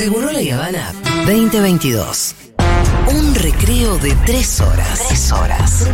Seguro la Habana 2022. Un recreo de tres horas. Tres horas.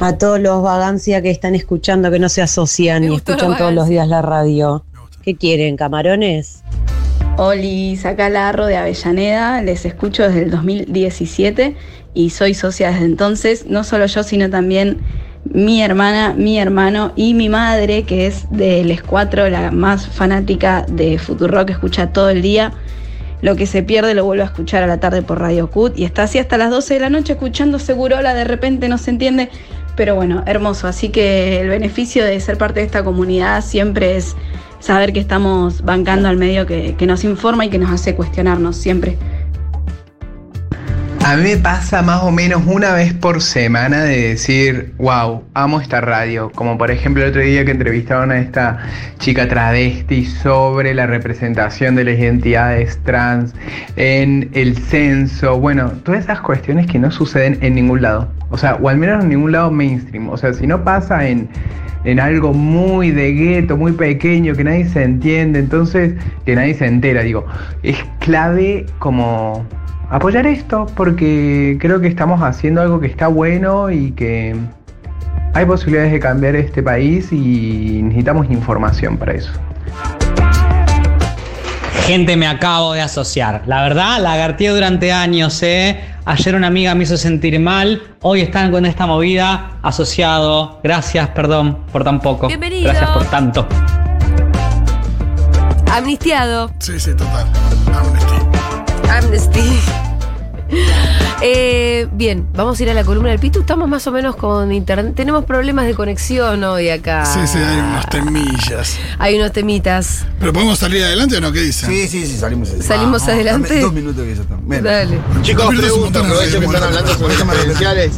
A todos los vagancia que están escuchando, que no se asocian y escuchan todos los días la radio. ¿Qué quieren, camarones? Oli, acá Larro de Avellaneda, les escucho desde el 2017 y soy socia desde entonces, no solo yo, sino también mi hermana, mi hermano y mi madre, que es de Les 4, la más fanática de Futurock, que escucha todo el día. Lo que se pierde lo vuelvo a escuchar a la tarde por Radio Cut y está así hasta las 12 de la noche escuchando Segurola, de repente no se entiende, pero bueno, hermoso. Así que el beneficio de ser parte de esta comunidad siempre es saber que estamos bancando al medio que, nos informa y que nos hace cuestionarnos siempre. A mí me pasa más o menos una vez por semana de decir, wow, amo esta radio. Como por ejemplo el otro día que entrevistaron a esta chica travesti sobre la representación de las identidades trans en el censo. Bueno, todas esas cuestiones que no suceden en ningún lado. O sea, o al menos en ningún lado mainstream. O sea, si no pasa en, en algo muy de gueto, muy pequeño, que nadie se entiende, entonces, que nadie se entera, digo, es clave como apoyar esto porque creo que estamos haciendo algo que está bueno y que hay posibilidades de cambiar este país y necesitamos información para eso. Gente, me acabo de asociar. La verdad, lagarteé durante años, ¿eh? Ayer una amiga me hizo sentir mal. Hoy están con esta movida. Asociado. Gracias, perdón por tan poco. Bienvenido. Gracias por tanto. Amnistiado. Sí, sí, total. Amnesty. Amnesty. Eh, bien, vamos a ir a la columna del Pitu. Estamos más o menos con internet. Tenemos problemas de conexión hoy acá. Sí, sí, hay unos temillas. Hay unos temitas. ¿Pero podemos salir adelante o no? ¿Qué dicen? Sí, sí, sí, salimos adelante. Salimos adelante. Dame dos minutos que ya está. Ven. Dale. Chicos, aprovecho que están hablando sobre bueno, credenciales.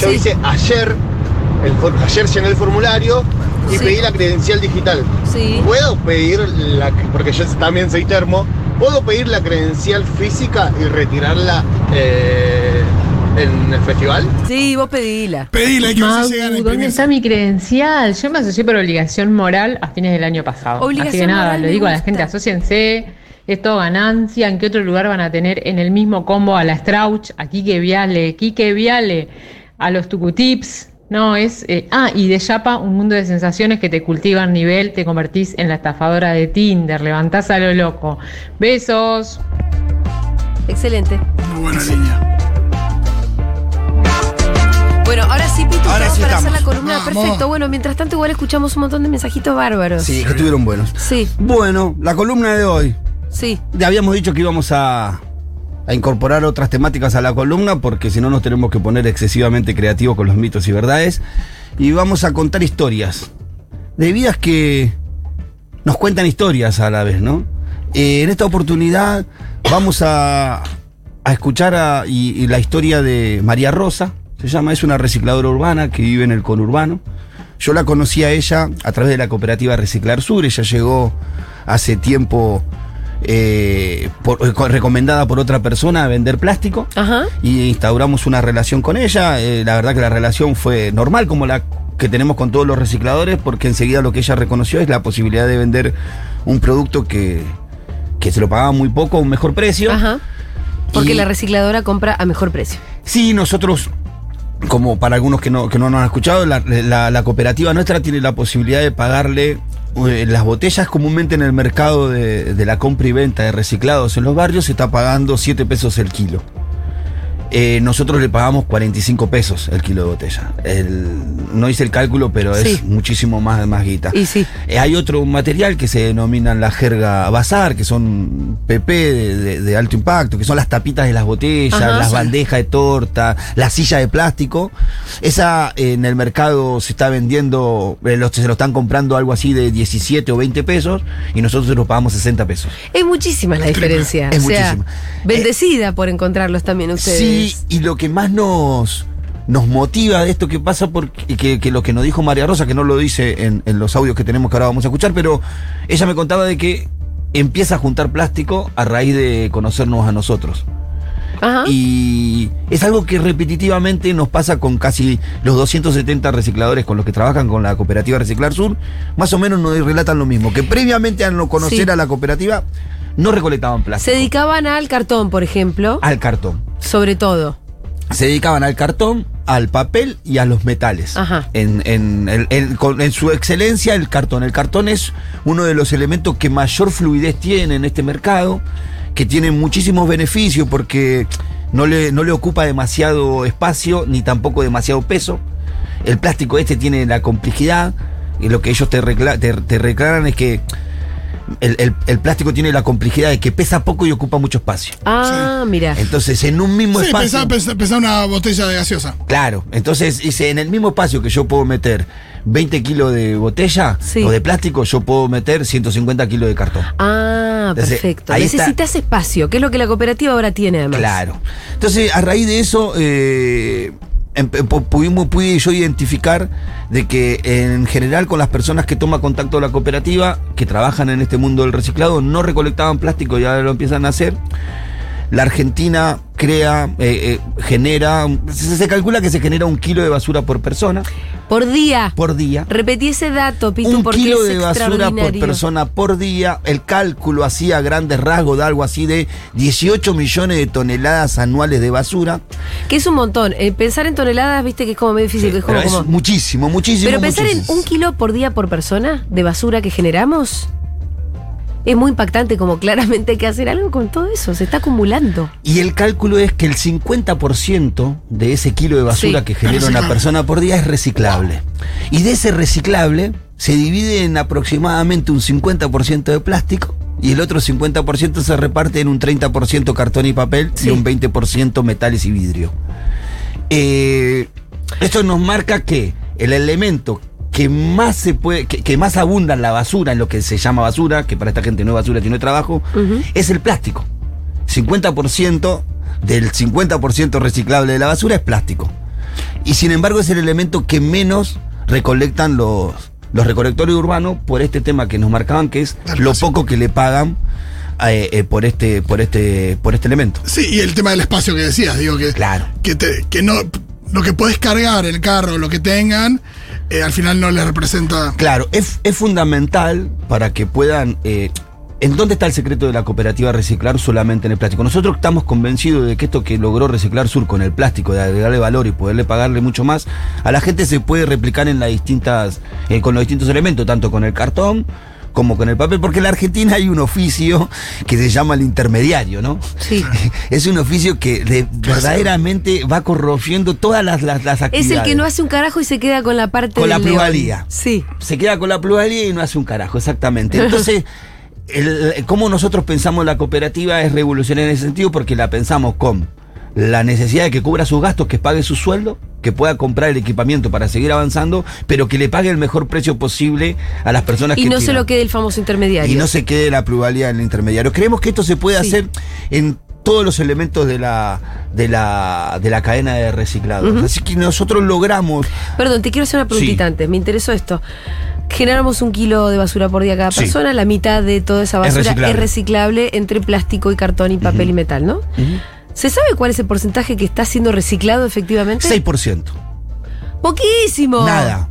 Yo Sí. hice ayer, el, ayer llené el formulario y Sí. pedí la credencial digital. Sí. ¿Puedo pedir la, porque yo también soy termo, ¿puedo pedir la credencial física y retirarla eh, en el festival? Sí, vos pedila. Pedile, hay que ver si llegan a Mau, ¿dónde está mi credencial? Yo me asocié por obligación moral a fines del año pasado. Así Obligación que nada, moral lo digo a la gente, asóciense. Es todo ganancia. ¿En qué otro lugar van a tener en el mismo combo a la Strauch, a Quique Viale, Quique Viale, a los Tucutips? No, es. eh, ah, y de Yapa, un mundo de sensaciones que te cultivan nivel, te convertís en la estafadora de Tinder, levantás a lo loco. Besos. Excelente. Muy buena línea. Bueno, ahora sí, Pitu, Ahora sí para hacer la columna. Vamos. Perfecto. Bueno, mientras tanto, igual escuchamos un montón de mensajitos bárbaros. Sí, que estuvieron buenos. Sí, Bueno, la columna de hoy. sí. Ya habíamos dicho que íbamos a, a incorporar otras temáticas a la columna porque si no nos tenemos que poner excesivamente creativos con los mitos y verdades. Y vamos a contar historias. De vidas que nos cuentan historias a la vez, ¿no? Eh, en esta oportunidad vamos a, a escuchar a- y, la historia de María Rosa. Se llama, es una recicladora urbana que vive en el conurbano. Yo la conocí a ella a través de la cooperativa Reciclar Sur. Ella llegó hace tiempo eh, por- eh, co- recomendada por otra persona a vender plástico Ajá. y instauramos una relación con ella. Eh, la verdad que la relación fue normal como la que tenemos con todos los recicladores porque enseguida lo que ella reconoció es la posibilidad de vender un producto que, que se lo pagaba muy poco a un mejor precio. Ajá. Porque Y- la recicladora compra a mejor precio. Sí, nosotros, como para algunos que no, que no nos han escuchado, la, la- la cooperativa nuestra tiene la posibilidad de pagarle las botellas comúnmente en el mercado de, de la compra y venta de reciclados en los barrios se está pagando 7 pesos el kilo. Eh, nosotros le pagamos 45 pesos el kilo de botella. El- no hice el cálculo, pero es Sí. muchísimo más, más guita. Y sí. Eh, hay otro material que se denomina en la jerga bazar, que son PP de, de- de alto impacto, que son las tapitas de las botellas, Ajá. las Sí. bandejas de torta, la silla de plástico. Esa eh, en el mercado se está vendiendo, los- se lo están comprando algo así de 17 o 20 pesos y nosotros se lo pagamos 60 pesos. Es muchísima la diferencia. Es o sea, muchísima. bendecida por encontrarlos también ustedes. Sí, y lo que más nos, nos motiva de esto que pasa, porque, que, que lo que nos dijo María Rosa, que no lo dice en, en los audios que tenemos que ahora vamos a escuchar, pero ella me contaba de que empieza a juntar plástico a raíz de conocernos a nosotros. Ajá. Y es algo que repetitivamente nos pasa con casi los 270 recicladores con los que trabajan con la cooperativa Reciclar Sur. Más o menos nos relatan lo mismo, que previamente a no conocer Sí. a la cooperativa no recolectaban Se plástico. dedicaban al cartón, por ejemplo, al cartón. sobre todo. se dedicaban al cartón, al papel y a los metales. Ajá. En, en- en- en- con- en su excelencia, el cartón. El cartón es uno de los elementos que mayor fluidez tiene en este mercado, que tiene muchísimos beneficios porque no le, no le ocupa demasiado espacio ni tampoco demasiado peso. El plástico este tiene la complejidad y lo que ellos te, recla- te, te reclaran es que el, el- el plástico tiene la complejidad de que pesa poco y ocupa mucho espacio. Ah, mira. Entonces, en un mismo Sí, espacio. pensaba- pensaba una botella de gaseosa. Claro, entonces dice, en el mismo espacio que yo puedo meter 20 kilos de botella Sí. o de plástico, yo puedo meter 150 kilos de cartón. Ah, Entonces, perfecto. ahí está. Necesitas espacio, que es lo que la cooperativa ahora tiene además. Claro. Entonces, a raíz de eso, eh, pudimos, pude yo identificar de que en general con las personas que toman contacto con la cooperativa, que trabajan en este mundo del reciclado, no recolectaban plástico y ahora lo empiezan a hacer. La Argentina crea, eh, eh, genera, se calcula que se genera un kilo de basura por persona, Por día. por día. Repetí ese dato, Pitu, un porque kilo es de basura por persona por día. El cálculo hacía grandes rasgos de algo así de 18 millones de toneladas anuales de basura. Que es un montón. Eh, pensar en toneladas, viste que es como medio difícil. que es como, Pero es como- muchísimo, muchísimo. Pero pensar muchísimo. en un kilo por día por persona de basura que generamos es muy impactante, como claramente hay que hacer algo con todo eso. Se está acumulando. Y el cálculo es que el 50% de ese kilo de basura Sí. que genera una persona por día es reciclable. Y de ese reciclable se divide en aproximadamente un 50% de plástico y el otro 50% se reparte en un 30% cartón y papel Sí. y un 20% metales y vidrio. Eh, esto nos marca que el elemento que más se puede, que, que más abunda en la basura, en lo que se llama basura, que para esta gente no es basura, tiene trabajo, Ujú. es el plástico. 50% del 50% reciclable de la basura es plástico. Y sin embargo es el elemento que menos recolectan los, los recolectores urbanos por este tema que nos marcaban, que es lo poco que le pagan eh, eh, por, este, por, este, por este elemento. Sí, y el tema del espacio que decías, digo que, Claro. que, te- que no lo que podés cargar el carro, lo que tengan, eh, al final no les representa. Claro, es, es fundamental para que puedan... eh, ¿En dónde está el secreto de la cooperativa reciclar solamente en el plástico? Nosotros estamos convencidos de que esto que logró Reciclar Sur con el plástico, de agregarle valor y poderle pagarle mucho más, a la gente se puede replicar en las distintas, eh, con los distintos elementos, tanto con el cartón como con el papel, porque en la Argentina hay un oficio que se llama el intermediario, ¿no? Sí. Es un oficio que de- verdaderamente va corrompiendo todas las, las, las Es actividades. el que no hace un carajo y se queda con la parte Con la león. plusvalía. Sí. se queda con la plusvalía y no hace un carajo, exactamente. Entonces, el, cómo nosotros pensamos la cooperativa es revolucionaria en ese sentido porque la pensamos con la necesidad de que cubra sus gastos, que pague su sueldo, que pueda comprar el equipamiento para seguir avanzando, pero que le pague el mejor precio posible a las personas Y que no se lo quede el famoso intermediario. Y no se quede la plusvalía en el intermediario. Creemos que esto se puede Sí. hacer en todos los elementos de la, de la, de la cadena de reciclados. Ujú. Así que nosotros logramos Perdón, te quiero hacer una preguntita Sí. antes. Me interesó esto. Generamos un kilo de basura por día cada Sí. persona. La mitad de toda esa Es basura es reciclable, reciclable. entre plástico y cartón y papel y metal, ¿no? ¿Se sabe cuál es el porcentaje que está siendo reciclado efectivamente? 6%. Poquísimo. Nada.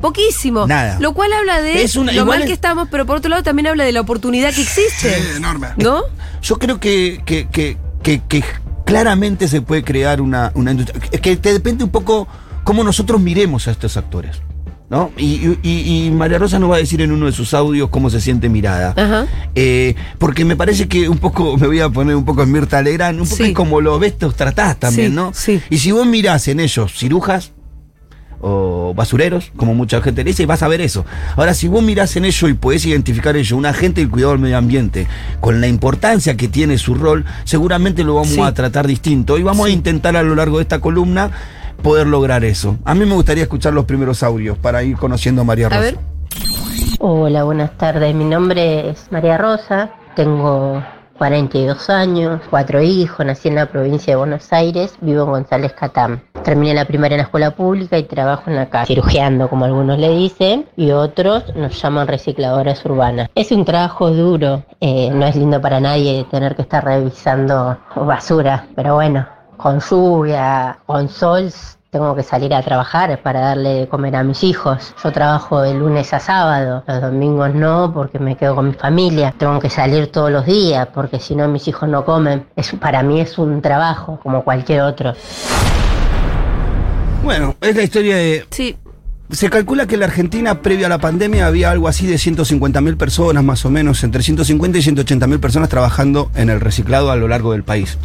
Poquísimo. Nada. Lo cual habla de Es una- lo mal es- que estamos, pero por otro lado también habla de la oportunidad que existe. Sí, enorme. ¿No? Yo creo que, que, que, que- que claramente se puede crear una, una industria. Es que te depende un poco cómo nosotros miremos a estos actores. ¿No? Y, y- y- y María Rosa nos va a decir en uno de sus audios cómo se siente mirada. Ajá. Eh, porque me parece que un poco, me voy a poner un poco en Mirta Legrand, un poco Sí. es como lo ves, los tratás también, Sí, ¿no? sí. Y si vos mirás en ellos cirujas o basureros, como mucha gente le dice, vas a ver eso. Ahora, si vos mirás en ellos y podés identificar ellos un agente del cuidado del medio ambiente, con la importancia que tiene su rol, seguramente lo vamos a tratar distinto. Y vamos a intentar a lo largo de esta columna poder lograr eso. A mí me gustaría escuchar los primeros audios para ir conociendo a María Rosa. A ver. Hola, buenas tardes. Mi nombre es María Rosa. Tengo 42 años, cuatro hijos. Nací en la provincia de Buenos Aires. Vivo en González Catán. Terminé la primaria en la escuela pública y trabajo en la calle, cirugiando, como algunos le dicen, y otros nos llaman recicladoras urbanas. Es un trabajo duro. eh, no es lindo para nadie tener que estar revisando basura, pero bueno, con lluvia, con sol, tengo que salir a trabajar para darle de comer a mis hijos. Yo trabajo de lunes a sábado, los domingos no porque me quedo con mi familia. Tengo que salir todos los días porque si no mis hijos no comen. Es, para mí es un trabajo como cualquier otro. Bueno, es la historia de Sí. Se calcula que en la Argentina, previo a la pandemia, había algo así de 150.000 personas, más o menos, entre 150 y 180.000 personas trabajando en el reciclado a lo largo del país.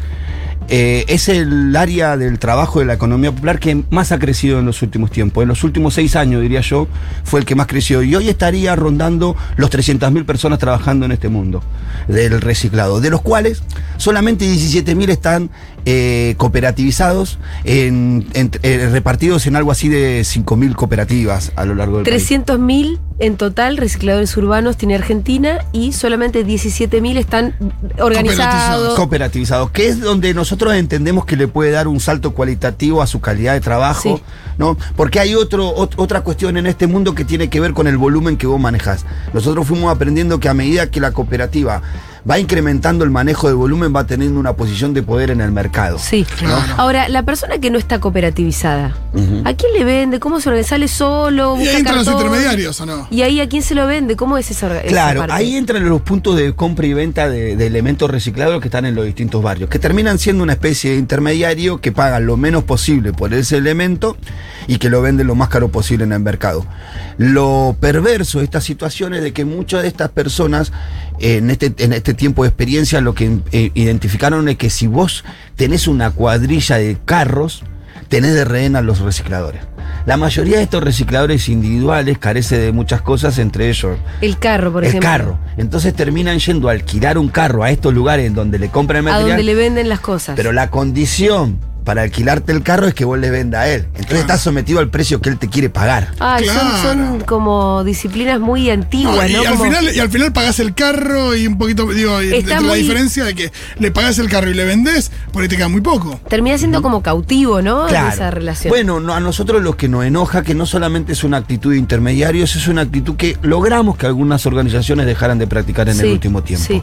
Eh, es el área del trabajo de la economía popular que más ha crecido en los últimos tiempos. En los últimos seis años, diría yo, fue el que más creció. Y hoy estaría rondando los 300.000 personas trabajando en este mundo del reciclado, de los cuales solamente 17.000 están eh, cooperativizados, en- eh, repartidos en algo así de 5.000 cooperativas a lo largo del país. 300.000 en total recicladores urbanos tiene Argentina y solamente 17.000 están organizados. Cooperativizados, que es donde nosotros entendemos que le puede dar un salto cualitativo a su calidad de trabajo, Sí. ¿no? Porque hay otro, ot- otra cuestión en este mundo que tiene que ver con el volumen que vos manejás. Nosotros fuimos aprendiendo que a medida que la cooperativa va incrementando el manejo de volumen, va teniendo una posición de poder en el mercado. Sí. Ahora, la persona que no está cooperativizada, ¿a quién le vende? ¿Cómo se organiza? ¿Sale solo? Y busca ahí entran los intermediarios, ¿o no? ¿Y ahí a quién se lo vende? ¿Cómo es esa, Claro, parte? ahí entran los puntos de compra y venta de, de elementos reciclados que están en los distintos barrios, que terminan siendo una especie de intermediario que pagan lo menos posible por ese elemento y que lo venden lo más caro posible en el mercado. Lo perverso de esta situación es de que muchas de estas personas en este, en este tiempo de experiencia lo que eh, identificaron es que si vos tenés una cuadrilla de carros, tenés de rehén a los recicladores. La mayoría de estos recicladores individuales carece de muchas cosas, entre ellos El carro, por el ejemplo. carro. Entonces terminan yendo a alquilar un carro a estos lugares en donde le compran el A material. donde le venden las cosas. Pero la condición para alquilarte el carro es que vos le venda a él. Entonces estás sometido al precio que él te quiere pagar. Ay, son- Claro. son, como disciplinas muy antiguas, No, ¿no? y, al Como- final, y al final pagás el carro y un poquito, digo, Está entre la muy- diferencia de que le pagás el carro y le vendés, por ahí te queda muy poco. Termina siendo como cautivo, ¿no? Claro. Esa relación. Bueno, no, a nosotros lo que nos enoja que no solamente es una actitud de intermediarios, es una actitud que logramos que algunas organizaciones dejaran de practicar en Sí, el último tiempo. sí.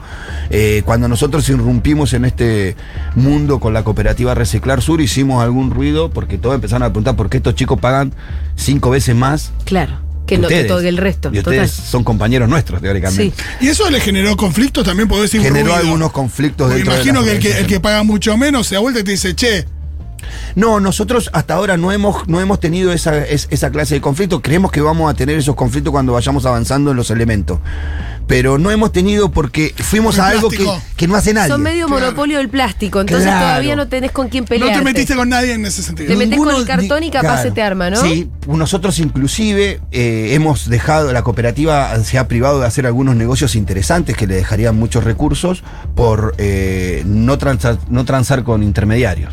Eh, cuando nosotros irrumpimos en este mundo con la cooperativa Reciclar Sur, hicimos algún ruido porque todos empezaron a preguntar por qué estos chicos pagan cinco veces más claro. Que, no, que ustedes. todo el resto. Y ustedes Total. son compañeros nuestros, teóricamente. Sí. Y eso le generó conflictos también, podés decir Generó ruido. algunos conflictos dentro de imagino las que el, que el que paga mucho menos se da vuelta y te dice, che, No, nosotros hasta ahora no hemos, no hemos tenido esa, es- esa clase de conflicto. Creemos que vamos a tener esos conflictos cuando vayamos avanzando en los elementos. Pero no hemos tenido porque fuimos El a algo que, no hace nadie. Son medio Claro. monopolio del plástico, entonces Claro. todavía no tenés con quién no pelear. te metiste con nadie en ese sentido. Te metés con el cartón y capaz se te arma, ¿no? Sí, nosotros inclusive eh, hemos dejado, la cooperativa se ha privado de hacer algunos negocios interesantes que le dejarían muchos recursos por eh, no, transar, no transar con intermediarios.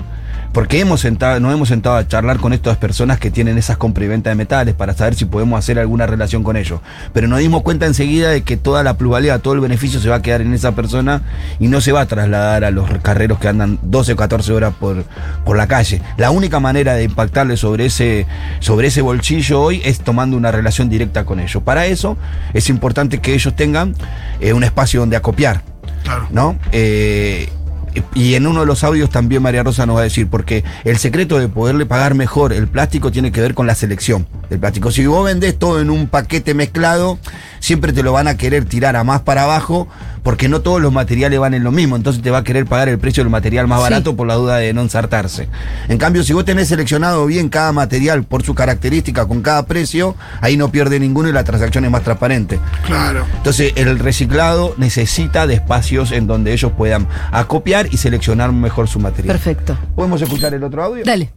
Porque hemos sentado, nos hemos sentado a charlar con estas personas que tienen esas compra y venta de metales para saber si podemos hacer alguna relación con ellos. Pero nos dimos cuenta enseguida de que toda la plusvalía, todo el beneficio se va a quedar en esa persona y no se va a trasladar a los carreros que andan 12 o 14 horas por, por la calle. La única manera de impactarle sobre ese, sobre ese bolsillo hoy es tomando una relación directa con ellos. Para eso es importante que ellos tengan eh, un espacio donde acopiar. Claro. ¿no? Eh, y en uno de los audios también María Rosa nos va a decir, porque el secreto de poderle pagar mejor el plástico tiene que ver con la selección del plástico. Si vos vendés todo en un paquete mezclado, siempre te lo van a querer tirar a más para abajo, porque no todos los materiales van en lo mismo, entonces te va a querer pagar el precio del material más Sí. barato por la duda de no ensartarse. En cambio, si vos tenés seleccionado bien cada material por su característica con cada precio, ahí no pierde ninguno y la transacción es más transparente. Claro. Entonces, el reciclado necesita de espacios en donde ellos puedan acopiar y seleccionar mejor su material. Perfecto. ¿Podemos escuchar el otro audio? Dale.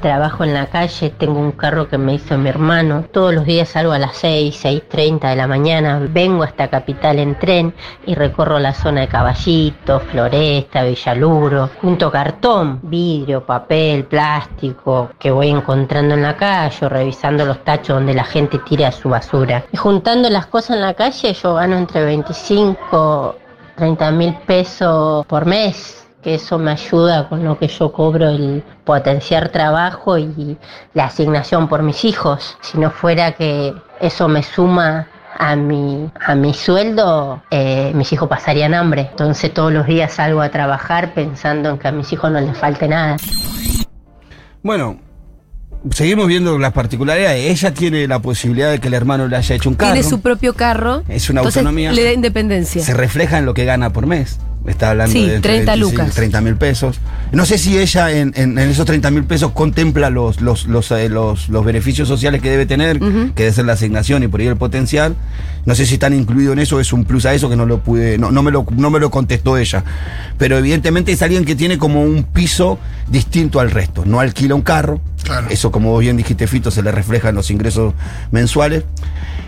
Trabajo en la calle, tengo un carro que me hizo mi hermano. Todos los días salgo a las 6, 6.30 de la mañana, vengo hasta Capital en tren y recorro la zona de Caballito, Floresta, Villaluro, junto cartón, vidrio, papel, plástico que voy encontrando en la calle o revisando los tachos donde la gente tira su basura. Y juntando las cosas en la calle yo gano entre 25, 30 mil pesos por mes que eso me ayuda con lo que yo cobro el potenciar trabajo y la asignación por mis hijos. Si no fuera que eso me suma a mi, a mi sueldo, eh, mis hijos pasarían hambre. Entonces todos los días salgo a trabajar pensando en que a mis hijos no les falte nada. Bueno, seguimos viendo las particularidades. Ella tiene la posibilidad de que el hermano le haya hecho un carro. Tiene su propio carro. Es una entonces autonomía. Le da independencia. Se refleja en lo que gana por mes. Está hablando Sí, de entre 30 25 lucas. 30 mil pesos. No sé si ella en, en- en esos 30 mil pesos contempla los, los, los, eh, los- los beneficios sociales que debe tener, que debe ser la asignación y por ahí el potencial. No sé si están incluidos en eso, es un plus a eso que no lo pude, no, no me lo, no me lo contestó ella. Pero evidentemente es alguien que tiene como un piso distinto al resto. No alquila un carro. Eso, como vos bien dijiste, Fito, se le refleja en los ingresos mensuales.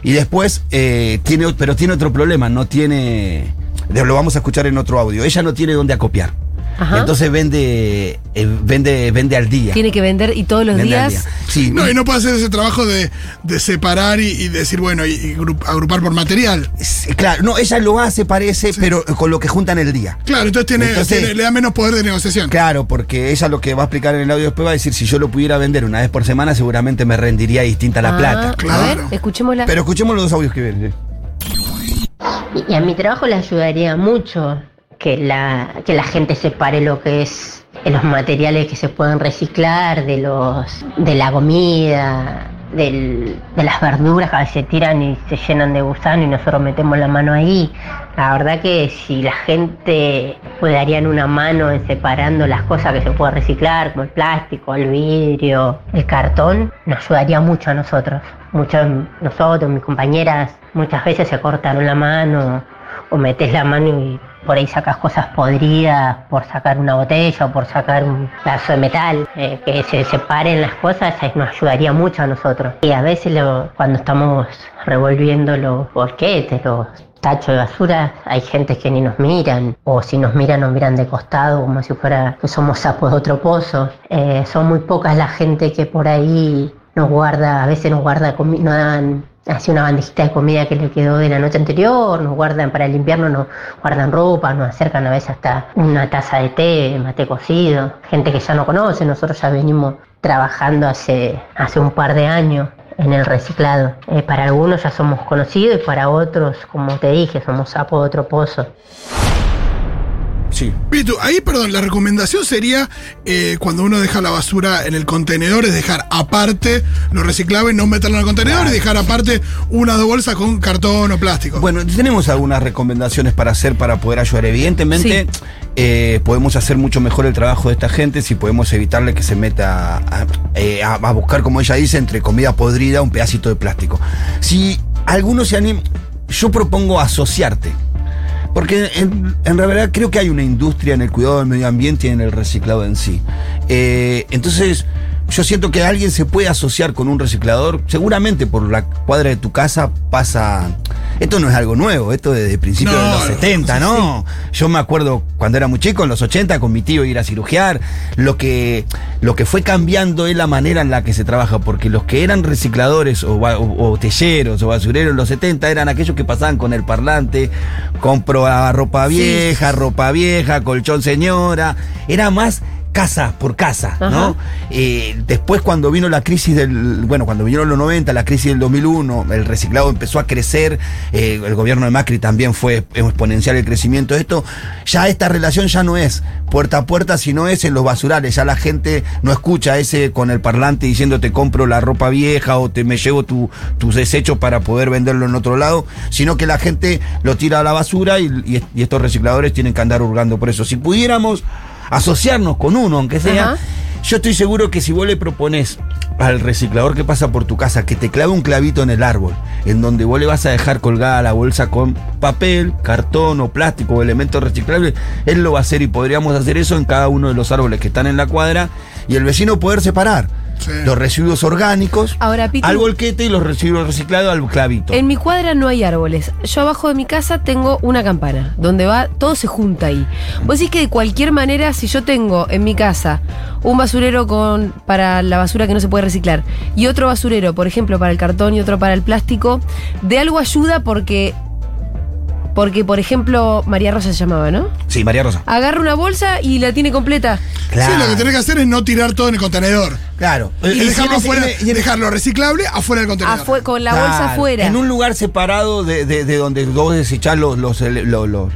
Y después, eh, tiene, pero tiene otro problema, no tiene. Lo vamos a escuchar en otro audio. Ella no tiene dónde acopiar. Ajá. Entonces vende, eh, vende, vende al día. Tiene que vender y todos los Vende días. día. Sí, No, y no puede hacer ese trabajo de, de separar y, y decir, bueno, y, y gru- agrupar por material. sí, claro, no, ella lo hace, parece, pero con lo que juntan el día. Claro, entonces, tiene, Entonces- tiene- le da menos poder de negociación. Claro, porque ella lo que va a explicar en el audio después va a decir, si yo lo pudiera vender una vez por semana, seguramente me rendiría distinta la Ah, plata. A ver, Claro. escuchémosla. Pero escuchemos los dos audios que vienen. Y a mi trabajo le ayudaría mucho que la, que la gente separe lo que es eh, los materiales que se pueden reciclar, de los de la comida, de las verduras que se tiran y se llenan de gusano y nosotros metemos la mano ahí. La verdad que si la gente pues, darían una mano en separando las cosas que se pueden reciclar, como el plástico, el vidrio, el cartón, nos ayudaría mucho a nosotros. Muchos, nosotros, mis compañeras, muchas veces se cortaron la mano o metes la mano y por ahí sacas cosas podridas por sacar una botella o por sacar un pedazo de metal, eh, que se separen las cosas, nos ayudaría mucho a nosotros. Y a veces cuando estamos revolviendo los bolquetes, los tachos de basura, hay gente que ni nos miran, o si nos miran, nos miran de costado, como si fuera que somos sapos de otro pozo. Eh, son muy pocas la gente que por ahí nos guarda, a veces nos guarda nos dan así una bandejita de comida que le quedó de la noche anterior, nos guardan para el invierno, nos guardan ropa, nos acercan a veces hasta una taza de té, mate cocido, gente que ya no conoce, nosotros ya venimos trabajando hace, hace un par de años en el reciclado. Eh, para algunos ya somos conocidos y para otros, como te dije, somos sapos de otro pozo. Sí. Pitu, ahí, perdón, la recomendación sería eh, cuando uno deja la basura en el contenedor, es dejar aparte lo reciclable, no meterlo en el contenedor y dejar aparte una o dos bolsas con cartón o plástico. Bueno, tenemos algunas recomendaciones para hacer para poder ayudar. Evidentemente, eh, podemos hacer mucho mejor el trabajo de esta gente si podemos evitarle que se meta a, eh, a- a buscar, como ella dice, entre comida podrida un pedacito de plástico. Si alguno se anima, yo propongo asociarte. Porque en, en realidad creo que hay una industria en el cuidado del medio ambiente y en el reciclado en sí. Eh, entonces, yo siento que alguien se puede asociar con un reciclador. Seguramente por la cuadra de tu casa pasa. Esto no es algo nuevo, esto desde principios No, de los no, 70, ¿no? Yo me acuerdo cuando era muy chico, en los 80, con mi tío ir a cirugiar. Lo que, lo que fue cambiando es la manera en la que se trabaja, porque los que eran recicladores o, o, o telleros o basureros en los 70 eran aquellos que pasaban con el parlante, compro ah, ropa vieja, ropa vieja, colchón señora. Era más casa por casa, Ajá. ¿no? Eh, después cuando vino la crisis del, bueno, cuando vinieron los 90, la crisis del 2001, el reciclado empezó a crecer, eh, el gobierno de Macri también fue exponencial el crecimiento de esto, ya esta relación ya no es puerta a puerta, sino es en los basurales, ya la gente no escucha ese con el parlante diciendo te compro la ropa vieja o te me llevo tu- tus desechos para poder venderlo en otro lado, sino que la gente lo tira a la basura y, y- y estos recicladores tienen que andar hurgando por eso. Si pudiéramos asociarnos con uno, aunque sea, Ajá. yo estoy seguro que si vos le propones al reciclador que pasa por tu casa que te clave un clavito en el árbol, en donde vos le vas a dejar colgada la bolsa con papel, cartón o plástico o elementos reciclables, él lo va a hacer y podríamos hacer eso en cada uno de los árboles que están en la cuadra y el vecino poder separar Sí. los residuos orgánicos Ahora, Pitu, al volquete y los residuos reciclados al clavito. En mi cuadra no hay árboles. Yo abajo de mi casa tengo una campana, donde va, todo se junta ahí. Vos decís que de cualquier manera, si yo tengo en mi casa un basurero con para la basura que no se puede reciclar y otro basurero, por ejemplo, para el cartón y otro para el plástico, de algo ayuda porque. Porque, por ejemplo, María Rosa se llamaba, ¿no? Sí, María Rosa. Agarra una bolsa y la tiene completa. Sí, lo que tenés que hacer es no tirar todo en el contenedor. Claro. Y, si dejarlo, ese- afuera, y en- dejarlo reciclable afuera del contenedor. Con la bolsa Claro, afuera. En un lugar separado de, de- de donde vos desechás los, los,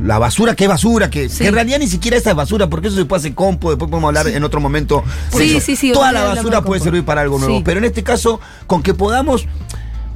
la basura, que es basura, que, Sí. que en realidad ni siquiera esa es basura, porque eso se puede hacer compo, después podemos hablar en otro momento. por Sí, eso. sí, sí, Toda la basura de puede compo. servir para algo nuevo. Sí. Pero en este caso, con que podamos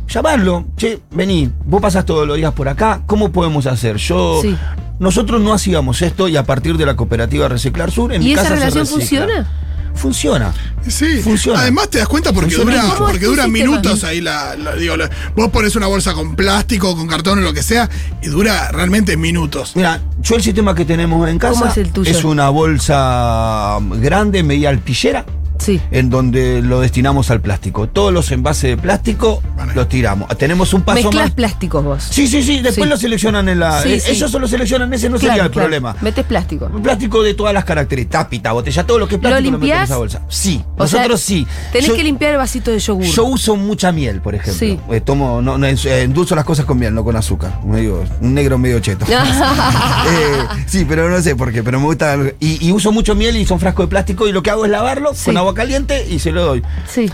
llamarlo, che, vení, vos pasás todos los días por acá, ¿cómo podemos hacer? Yo. Sí. Nosotros no hacíamos esto y a partir de la cooperativa Reciclar Sur, en mi ¿Y esa casa se relación recicla. funciona? Funciona. Sí, Funciona. Además te das cuenta porque Funciona. dura, ¿Cómo es porque tu dura sistema? minutos ahí la, la- digo, la- vos pones una bolsa con plástico, con cartón o lo que sea, y dura realmente minutos. Mira, yo el sistema que tenemos en casa ¿Cómo es el tuyo? una bolsa grande, media alpillera, Sí. en donde lo destinamos al plástico. Todos los envases de plástico Vale. los tiramos. Tenemos un paso Mezclas más. plásticos vos. Sí, sí, sí, después Sí. lo seleccionan en la. Sí, eh, sí. Ellos solo seleccionan ese, no Claro, sería el claro. problema. Metes plástico. Plástico de todas las características, tapita, botella, todo lo que es plástico lo, metemos en limpiás? esa bolsa. Sí, O sea, nosotros sí. Tenés Yo- que limpiar el vasito de yogur. yo uso mucha miel, por ejemplo. Sí. Eh, tomo, no, no, eh, endulzo las cosas con miel, no con azúcar. Medio, un negro medio cheto. Eh, sí, pero no sé por qué, pero me gusta. Y, y uso mucho miel y son frascos de plástico y lo que hago es lavarlo Sí. con agua caliente y se lo doy. sí.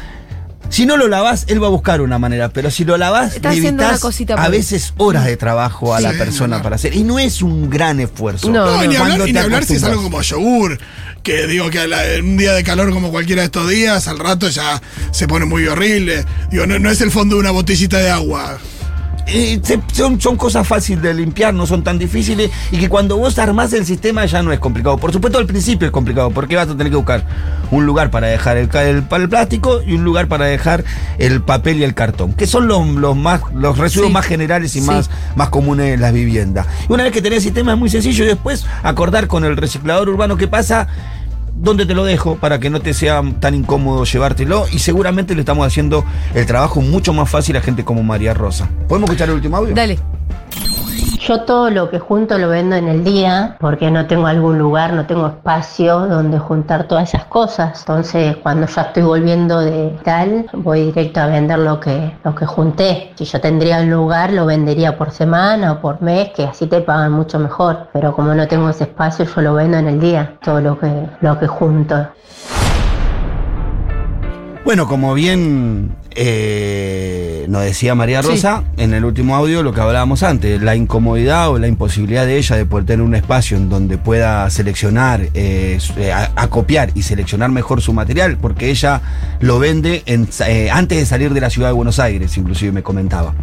Si no lo lavas, él va a buscar una manera, pero si lo lavas, Está le haciendo evitas una cosita a por- veces horas de trabajo a la persona claro. para hacer. Y no es un gran esfuerzo. No, ni Cuando hablar, te si es algo como yogur, que digo que a la- en un día de calor como cualquiera de estos días, al rato ya se pone muy horrible. Digo, no, no es el fondo de una botellita de agua. Eh, son, son cosas fáciles de limpiar, no son tan difíciles y que cuando vos armás el sistema ya no es complicado. Por supuesto al principio es complicado porque vas a tener que buscar un lugar para dejar el, el, plástico y un lugar para dejar el papel y el cartón, que son los, los más los residuos Sí. más generales y Sí. más, más comunes en las viviendas. Y una vez que tenés el sistema es muy sencillo y después acordar con el reciclador urbano qué pasa. ¿Dónde te lo dejo para que no te sea tan incómodo llevártelo? Y seguramente le estamos haciendo el trabajo mucho más fácil a gente como María Rosa. ¿Podemos escuchar el último audio? Dale. Yo todo lo que junto lo vendo en el día porque no tengo algún lugar, no tengo espacio donde juntar todas esas cosas. Entonces cuando ya estoy volviendo de tal, voy directo a vender lo que, lo que junté. Si yo tendría un lugar, lo vendería por semana o por mes, que así te pagan mucho mejor. Pero como no tengo ese espacio, yo lo vendo en el día, todo lo que, lo que junto. Bueno, como bien eh, nos decía María Sí. Rosa en el último audio, lo que hablábamos antes, la incomodidad o la imposibilidad de ella de poder tener un espacio en donde pueda seleccionar, eh, eh, acopiar y seleccionar mejor su material, porque ella lo vende en eh, antes de salir de la ciudad de Buenos Aires, inclusive me comentaba.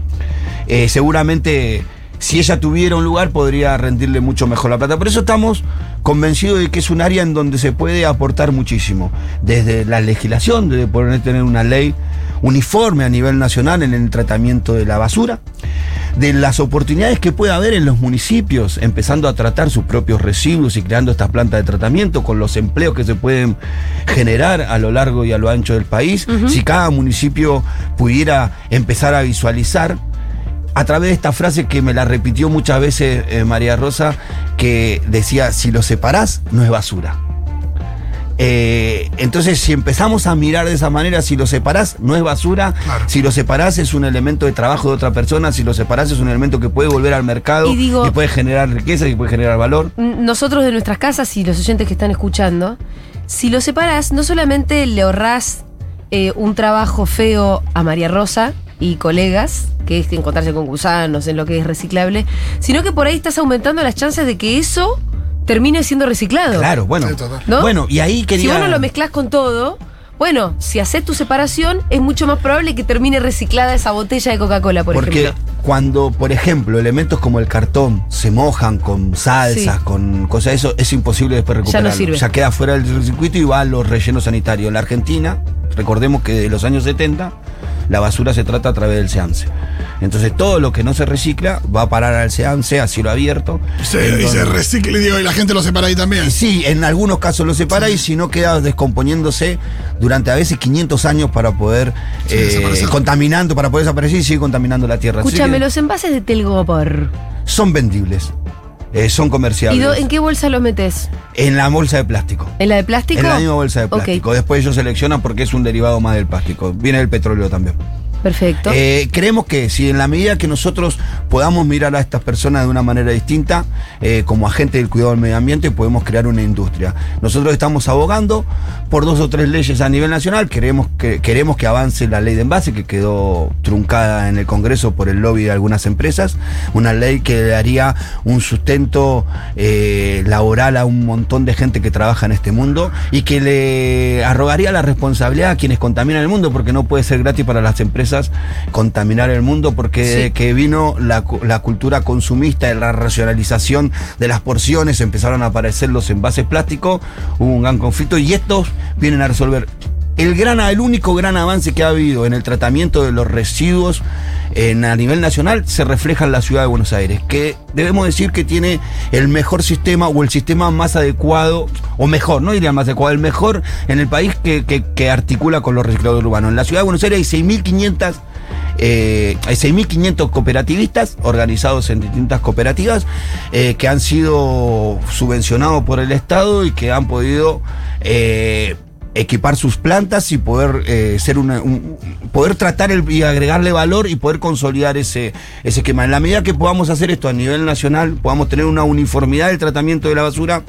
Seguramente si ella tuviera un lugar podría rendirle mucho mejor la plata. Por eso estamos convencidos de que es un área en donde se puede aportar muchísimo. Desde la legislación, desde poder tener una ley uniforme a nivel nacional en el tratamiento de la basura, de las oportunidades que puede haber en los municipios, empezando a tratar sus propios residuos y creando estas plantas de tratamiento, con los empleos que se pueden generar a lo largo y a lo ancho del país. Si cada municipio pudiera empezar a visualizar a través de esta frase que me la repitió muchas veces eh, María Rosa, que decía, si lo separás, no es basura. Eh, entonces, si empezamos a mirar de esa manera, si lo separás, no es basura. Claro. Si lo separás, es un elemento de trabajo de otra persona. Si lo separás, es un elemento que puede volver al mercado Y digo- puede generar riqueza y puede generar valor. Nosotros de nuestras casas y los oyentes que están escuchando, si lo separás, no solamente le ahorrás eh, un trabajo feo a María Rosa y colegas, que es encontrarse con gusanos en lo que es reciclable, sino que por ahí estás aumentando las chances de que eso termine siendo reciclado. Claro, bueno. Bueno, y ahí quería. Si vos no lo mezclás con todo, bueno, si haces tu separación, es mucho más probable que termine reciclada esa botella de Coca-Cola, por Porque ejemplo. cuando, por ejemplo, elementos como el cartón se mojan con salsas, Sí. con cosas de eso, es imposible después Ya no recuperarlo. sirve. Ya queda fuera del circuito y va a los rellenos sanitarios. En la Argentina, recordemos que de los años 70, la basura se trata a través del SEANSE. Entonces todo lo que no se recicla va a parar al SEANSE a cielo abierto. Y se recicla digo, y la gente lo separa ahí también. Sí, en algunos casos lo separa y si no queda descomponiéndose durante a veces 500 años para poder Sí, eh, contaminando, para poder desaparecer y sigue contaminando la tierra. Escúchame, que los envases de Telgopor. son vendibles, eh, son ¿Y comerciables. do- en qué bolsa los metes? En la bolsa de plástico. ¿En la de plástico? En la misma bolsa de plástico. Después ellos seleccionan porque es un derivado más del plástico. Viene del petróleo también. Perfecto. Eh, creemos que si en la medida que nosotros podamos mirar a estas personas de una manera distinta, eh, como agentes del cuidado del medio ambiente, podemos crear una industria. Nosotros estamos abogando por dos o tres leyes a nivel nacional. Queremos que, queremos que avance la ley de envase, que quedó truncada en el Congreso por el lobby de algunas empresas. Una ley que daría un sustento eh, laboral a un montón de gente que trabaja en este mundo y que le arrogaría la responsabilidad a quienes contaminan el mundo, porque no puede ser gratis para las empresas contaminar el mundo, porque Sí. que vino la cultura consumista y la racionalización de las porciones, empezaron a aparecer los envases plásticos, hubo un gran conflicto y estos vienen a resolver. El, gran, el único gran avance que ha habido en el tratamiento de los residuos en, a nivel nacional se refleja en la ciudad de Buenos Aires, que debemos decir que tiene el mejor sistema o el sistema más adecuado, o mejor, no diría más adecuado, el mejor en el país que, que- articula con los recicladores urbanos. En la ciudad de Buenos Aires hay 6.500 eh, hay 6.500 cooperativistas organizados en distintas cooperativas eh, que han sido subvencionados por el Estado y que han podido eh, equipar sus plantas y poder eh, ser un- poder tratar el- y agregarle valor y poder consolidar ese, ese esquema. En la medida que podamos hacer esto a nivel nacional, podamos tener una uniformidad del tratamiento de la basura,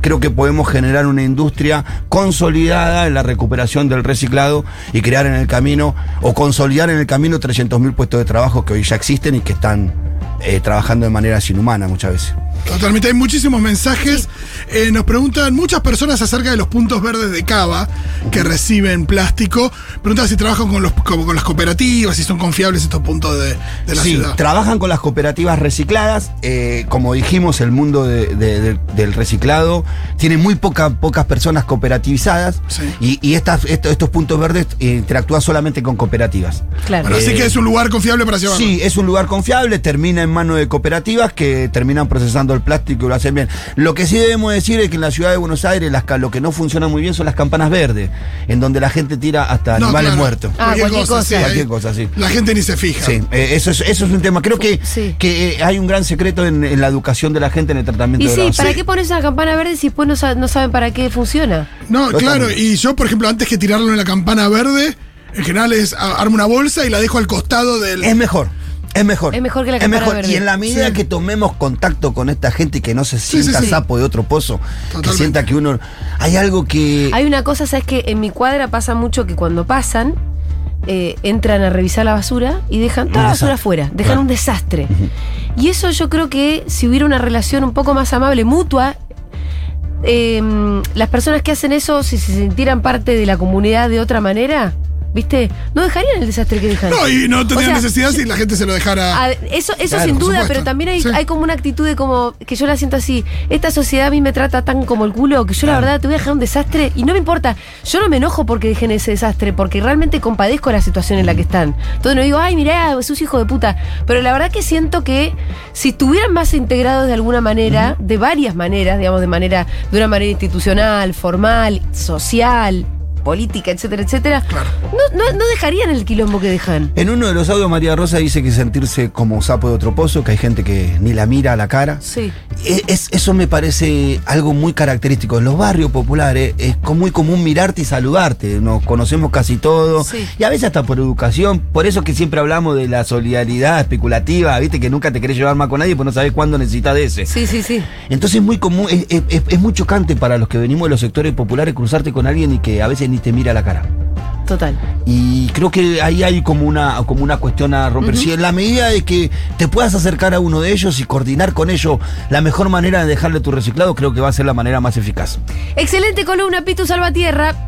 creo que podemos generar una industria consolidada en la recuperación del reciclado y crear en el camino o consolidar en el camino 300.000 puestos de trabajo que hoy ya existen y que están eh, trabajando de manera inhumana muchas veces. Totalmente, hay muchísimos mensajes. Eh, nos preguntan muchas personas acerca de los puntos verdes de Cava que reciben plástico. Preguntan si trabajan con, los, como con las cooperativas, si son confiables estos puntos de, de la sí, ciudad. trabajan con las cooperativas recicladas. eh, como dijimos, el mundo de- de- de- del reciclado tiene muy poca- pocas personas cooperativizadas Sí. y, y estas- esto- estos puntos verdes interactúan solamente con cooperativas. claro. Bueno, así que es un lugar confiable para llevarlo. Sí, es un lugar confiable, termina en manos de cooperativas que terminan procesando el plástico y lo hacen bien. Lo que sí debemos decir es que en la ciudad de Buenos Aires las, lo que no funciona muy bien son las campanas verdes, en donde la gente tira hasta No, animales claro. muertos. Ah, cualquier cosa. sí, Cualquier ahí cosa, sí. La gente ni se fija. Sí, eh, eso, es, eso es un tema. Creo que, Sí. que eh, hay un gran secreto en, en la educación de la gente en el tratamiento Y de sí, la ¿para qué pones una campana verde si después no, sa- no saben para qué funciona? No, claro, y yo, por ejemplo, antes que tirarlo en la campana verde, en general es armo una bolsa y la dejo al costado del. Es mejor. Es mejor. Es mejor que la campana verde. Y en la medida Sí. que tomemos contacto con esta gente y que no se Sí, sí, sienta sí. sapo de otro pozo, que sienta que uno. Hay algo que. Hay una cosa, ¿sabes que En mi cuadra pasa mucho que cuando pasan, eh, entran a revisar la basura y dejan toda la basura afuera, dejan Claro. un desastre. Y eso yo creo que si hubiera una relación un poco más amable, mutua, eh, las personas que hacen eso, si se sintieran parte de la comunidad de otra manera, ¿viste? No dejarían el desastre que dejan. No, y no tendría O sea, necesidad si la gente se lo dejara. a- eso eso Claro, sin duda, supuesto. pero también hay, Sí. hay como una actitud de como que yo la siento así. Esta sociedad a mí me trata tan como el culo que yo la verdad te voy a dejar un desastre y no me importa. Yo no me enojo porque dejen ese desastre, porque realmente compadezco la situación en la que están. Entonces no digo, ay, mirá, sus hijos de puta. Pero la verdad que siento que si estuvieran más integrados de alguna manera, de varias maneras, digamos, de manera, de una manera institucional, formal, social, política, etcétera, etcétera, no, no, no dejarían el quilombo que dejan. En uno de los audios, María Rosa dice que sentirse como sapo de otro pozo, que hay gente que ni la mira a la cara. Sí. e- es- eso me parece algo muy característico. En los barrios populares es co- muy común mirarte y saludarte. Nos conocemos casi todos. Sí. Y a veces hasta por educación. Por eso que siempre hablamos de la solidaridad especulativa. Viste que nunca te querés llevar mal con nadie porque no sabes cuándo necesitas de ese. Sí, sí, sí. Entonces es muy común, es, es- es- es muy chocante para los que venimos de los sectores populares cruzarte con alguien y que a veces ni te mira la cara. Total. Y creo que ahí hay como una, como una cuestión a romper. Si en la medida de que te puedas acercar a uno de ellos y coordinar con ellos la mejor manera de dejarle tu reciclado, creo que va a ser la manera más eficaz. Excelente columna, Pitu Salvatierra.